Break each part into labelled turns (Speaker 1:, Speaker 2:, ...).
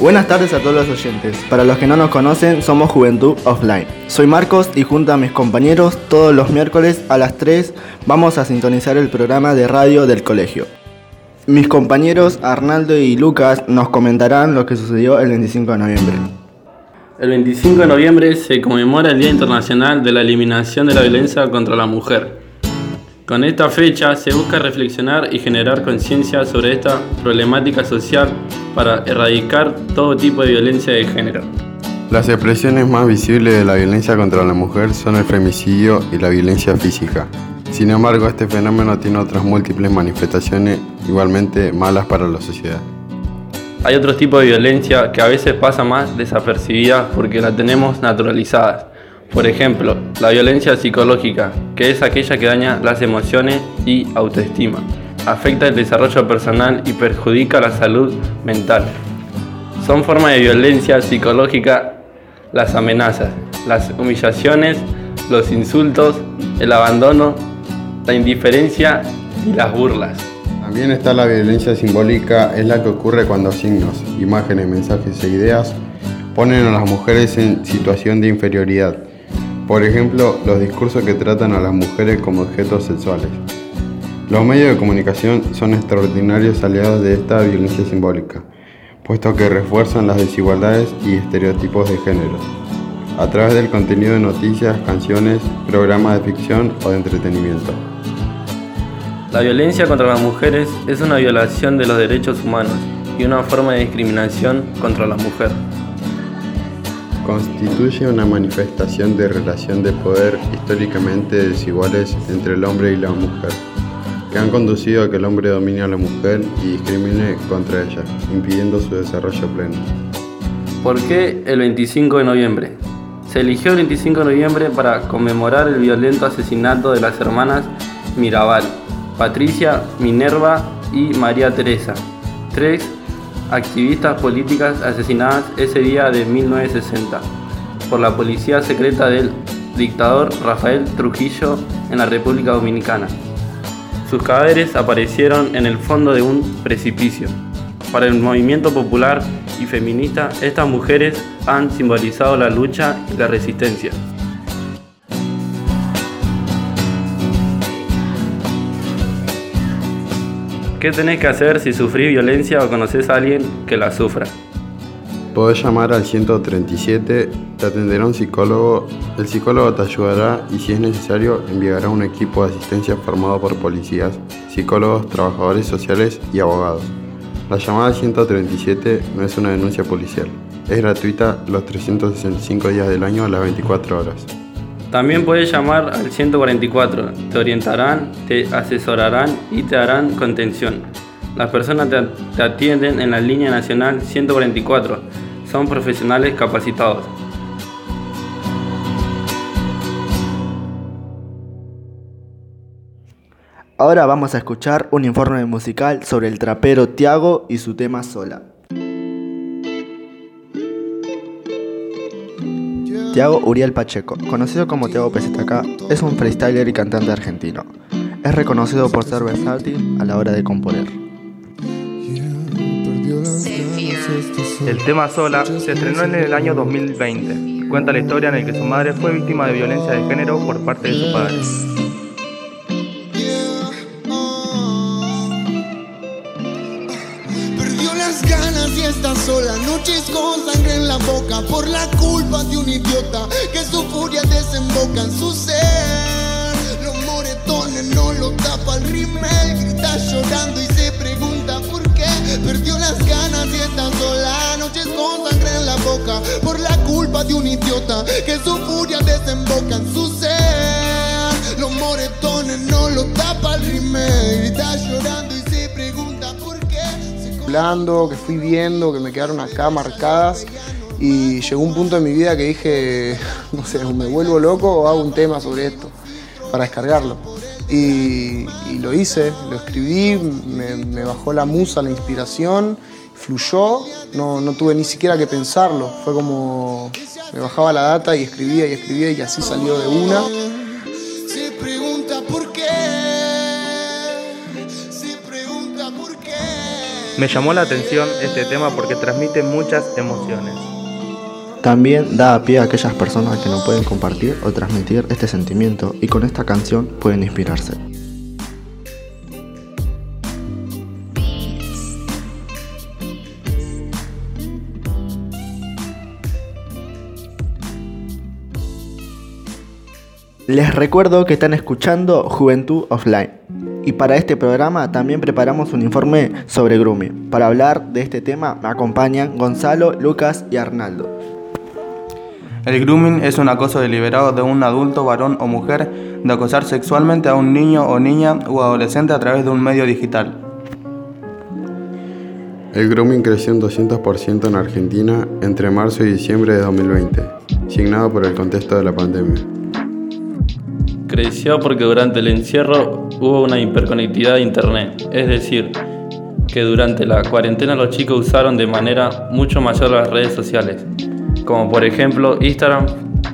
Speaker 1: Buenas tardes a todos los oyentes. Para los que no nos conocen, somos Juventud Offline. Soy Marcos y junto a mis compañeros, todos los miércoles a las 3 vamos a sintonizar el programa de radio del colegio. Mis compañeros Arnaldo y Lucas nos comentarán lo que sucedió el 25 de noviembre.
Speaker 2: El 25 de noviembre se conmemora el Día Internacional de la Eliminación de la Violencia contra la Mujer. Con esta fecha se busca reflexionar y generar conciencia sobre esta problemática social para erradicar todo tipo de violencia de género.
Speaker 3: Las expresiones más visibles de la violencia contra la mujer son el femicidio y la violencia física. Sin embargo, este fenómeno tiene otras múltiples manifestaciones igualmente malas para la sociedad.
Speaker 2: Hay otro tipo de violencia que a veces pasa más desapercibida porque la tenemos naturalizada. Por ejemplo, la violencia psicológica, que es aquella que daña las emociones y autoestima afecta el desarrollo personal y perjudica la salud mental. Son formas de violencia psicológica las amenazas, las humillaciones, los insultos, el abandono, la indiferencia y las burlas.
Speaker 3: También está la violencia simbólica, es la que ocurre cuando signos, imágenes, mensajes e ideas ponen a las mujeres en situación de inferioridad. Por ejemplo, los discursos que tratan a las mujeres como objetos sexuales. Los medios de comunicación son extraordinarios aliados de esta violencia simbólica, puesto que refuerzan las desigualdades y estereotipos de género, a través del contenido de noticias, canciones, programas de ficción o de entretenimiento.
Speaker 2: La violencia contra las mujeres es una violación de los derechos humanos y una forma de discriminación contra la mujer.
Speaker 3: Constituye una manifestación de relación de poder históricamente desiguales entre el hombre y la mujer que han conducido a que el hombre domine a la mujer y discrimine contra ella, impidiendo su desarrollo pleno.
Speaker 2: ¿Por qué el 25 de noviembre? Se eligió el 25 de noviembre para conmemorar el violento asesinato de las hermanas Mirabal, Patricia, Minerva y María Teresa, tres activistas políticas asesinadas ese día de 1960 por la policía secreta del dictador Rafael Trujillo en la República Dominicana. Sus cadáveres aparecieron en el fondo de un precipicio. Para el movimiento popular y feminista, estas mujeres han simbolizado la lucha y la resistencia. ¿Qué tenés que hacer si sufrís violencia o conoces a alguien que la sufra?
Speaker 3: Podés llamar al 137, te atenderá un psicólogo, el psicólogo te ayudará y si es necesario enviará un equipo de asistencia formado por policías, psicólogos, trabajadores sociales y abogados. La llamada al 137 no es una denuncia policial, es gratuita los 365 días del año a las 24 horas.
Speaker 2: También puedes llamar al 144, te orientarán, te asesorarán y te harán contención. Las personas te, atienden en la línea nacional 144. Son profesionales capacitados.
Speaker 1: Ahora vamos a escuchar un informe musical sobre el trapero Tiago y su tema Sola. Tiago Uriel Pacheco, conocido como Tiago PZK, es un freestyler y cantante argentino. Es reconocido por ser versátil a la hora de componer.
Speaker 4: El tema Sola se estrenó en el año 2020 cuenta la historia en la que su madre fue víctima de violencia de género por parte de su padre.
Speaker 5: Boca por la culpa de un idiota que su furia desemboca en su ser. Los moretones no lo tapa el rimel, grita llorando y se pregunta por qué perdió las ganas y está sola, noches con sangre en la boca por la culpa de un idiota que su furia desemboca en su ser. Los moretones no lo tapa el rimel, está llorando y se pregunta por qué.
Speaker 6: Que fui viendo, que me quedaron acá marcadas y llegó un punto en mi vida que dije, no sé, me vuelvo loco o hago un tema sobre esto para descargarlo. Y, lo hice, lo escribí, me, bajó la musa, la inspiración, fluyó, no, no tuve ni siquiera que pensarlo, fue como me bajaba la data y escribía y escribía y así salió de una.
Speaker 5: Se pregunta por qué, se pregunta por qué.
Speaker 4: Me llamó la atención este tema porque transmite muchas emociones.
Speaker 1: También da pie a aquellas personas que no pueden compartir o transmitir este sentimiento y con esta canción pueden inspirarse. Les recuerdo que están escuchando Juventud Offline. Y para este programa también preparamos un informe sobre grooming. Para hablar de este tema me acompañan Gonzalo, Lucas y Arnaldo.
Speaker 4: El grooming es un acoso deliberado de un adulto, varón o mujer de acosar sexualmente a un niño o niña o adolescente a través de un medio digital.
Speaker 3: El grooming creció un 200% en Argentina entre marzo y diciembre de 2020, signado por el contexto de la pandemia
Speaker 2: creció porque durante el encierro hubo una hiperconectividad de Internet, es decir, que durante la cuarentena los chicos usaron de manera mucho mayor las redes sociales, como por ejemplo Instagram,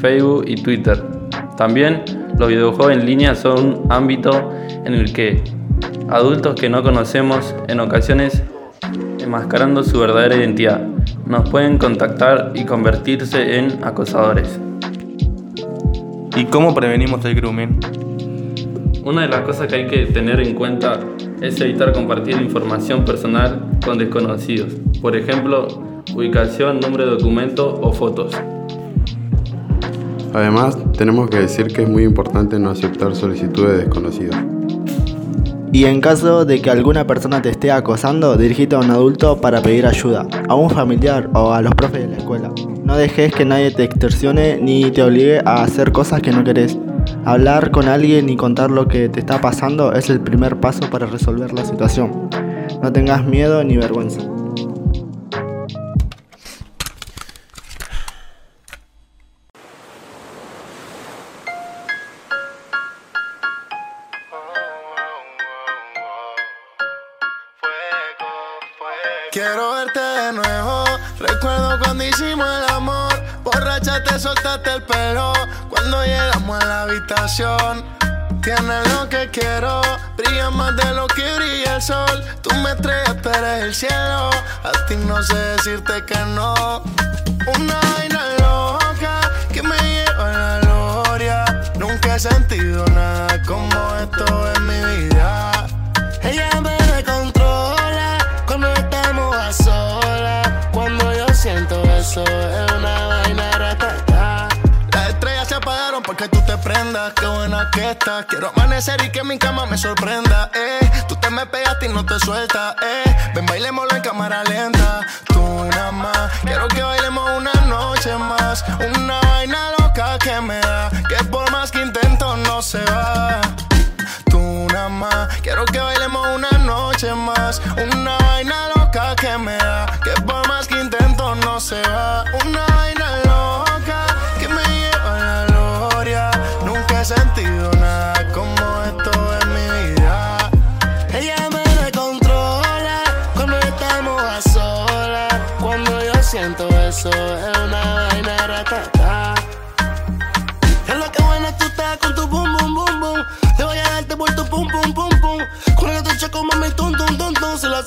Speaker 2: Facebook y Twitter. También los videojuegos en línea son un ámbito en el que adultos que no conocemos en ocasiones enmascarando su verdadera identidad nos pueden contactar y convertirse en acosadores.
Speaker 4: ¿Y cómo prevenimos el grooming?
Speaker 2: Una de las cosas que hay que tener en cuenta es evitar compartir información personal con desconocidos, por ejemplo, ubicación, nombre de documento o fotos.
Speaker 3: Además, tenemos que decir que es muy importante no aceptar solicitudes desconocidas.
Speaker 1: Y en caso de que alguna persona te esté acosando, dirígete a un adulto para pedir ayuda, a un familiar o a los profes de la escuela. No dejes que nadie te extorsione ni te obligue a hacer cosas que no querés. Hablar con alguien y contar lo que te está pasando es el primer paso para resolver la situación. No tengas miedo ni vergüenza.
Speaker 5: Cuando hicimos el amor. Borracha te soltaste el pelo. Cuando llegamos a la habitación. Tienes lo que quiero, brilla más de lo que brilla el sol. Tú me estrellas, tú eres el cielo. A ti no sé decirte que no. Una vaina loca que me lleva a la gloria. Nunca he sentido nada como esto Estás. Quiero amanecer y que mi cama me sorprenda. Eh. Tú te me pegaste y no te sueltas. Eh. Ven, bailémoslo en cámara lenta.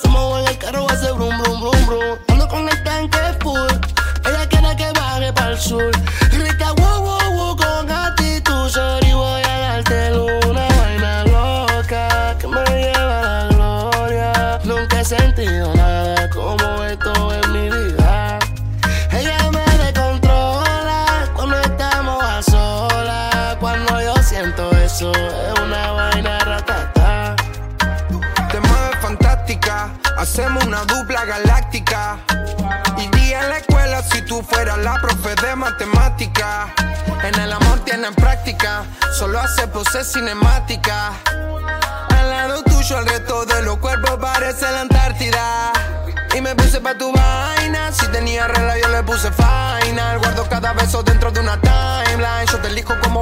Speaker 5: Someone hacemos una
Speaker 7: dupla galáctica si tú fueras la profe de matemática. En el amor tienen práctica, solo hace pose cinemática. Al lado tuyo el resto de los cuerpos parece la Antártida. Y me puse pa' tu vaina, si tenía regla yo le puse final. Guardo cada beso dentro de una timeline, yo te elijo como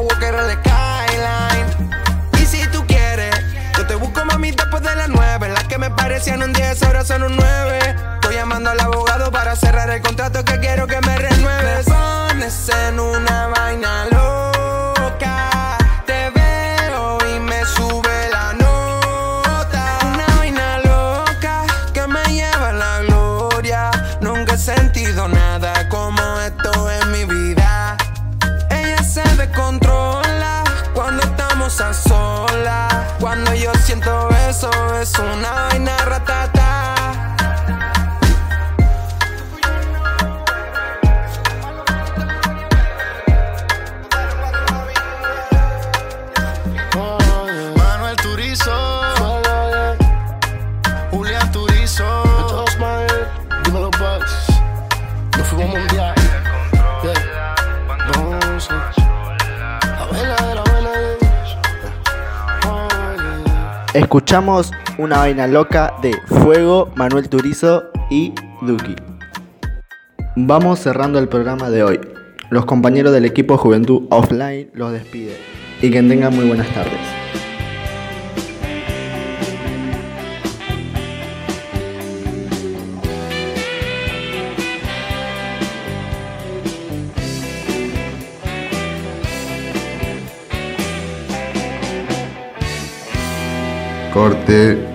Speaker 7: decían un 10, ahora son un 9. Estoy llamando al abogado para cerrar el contrato que quiero que me renueves. Me pones en una vaina loca. Te veo y me sube la nota. Una vaina loca que me lleva a la gloria. Nunca he sentido nada como esto en mi vida. Ella se descontrola cuando estamos a solas. Cuando yo siento eso, es una vaina ratata.
Speaker 1: Escuchamos una vaina loca de Fuego, Manuel Turizo y Duki. Vamos cerrando el programa de hoy. Los compañeros del equipo Juventud Offline los despiden y que tengan muy buenas tardes.
Speaker 3: Corte.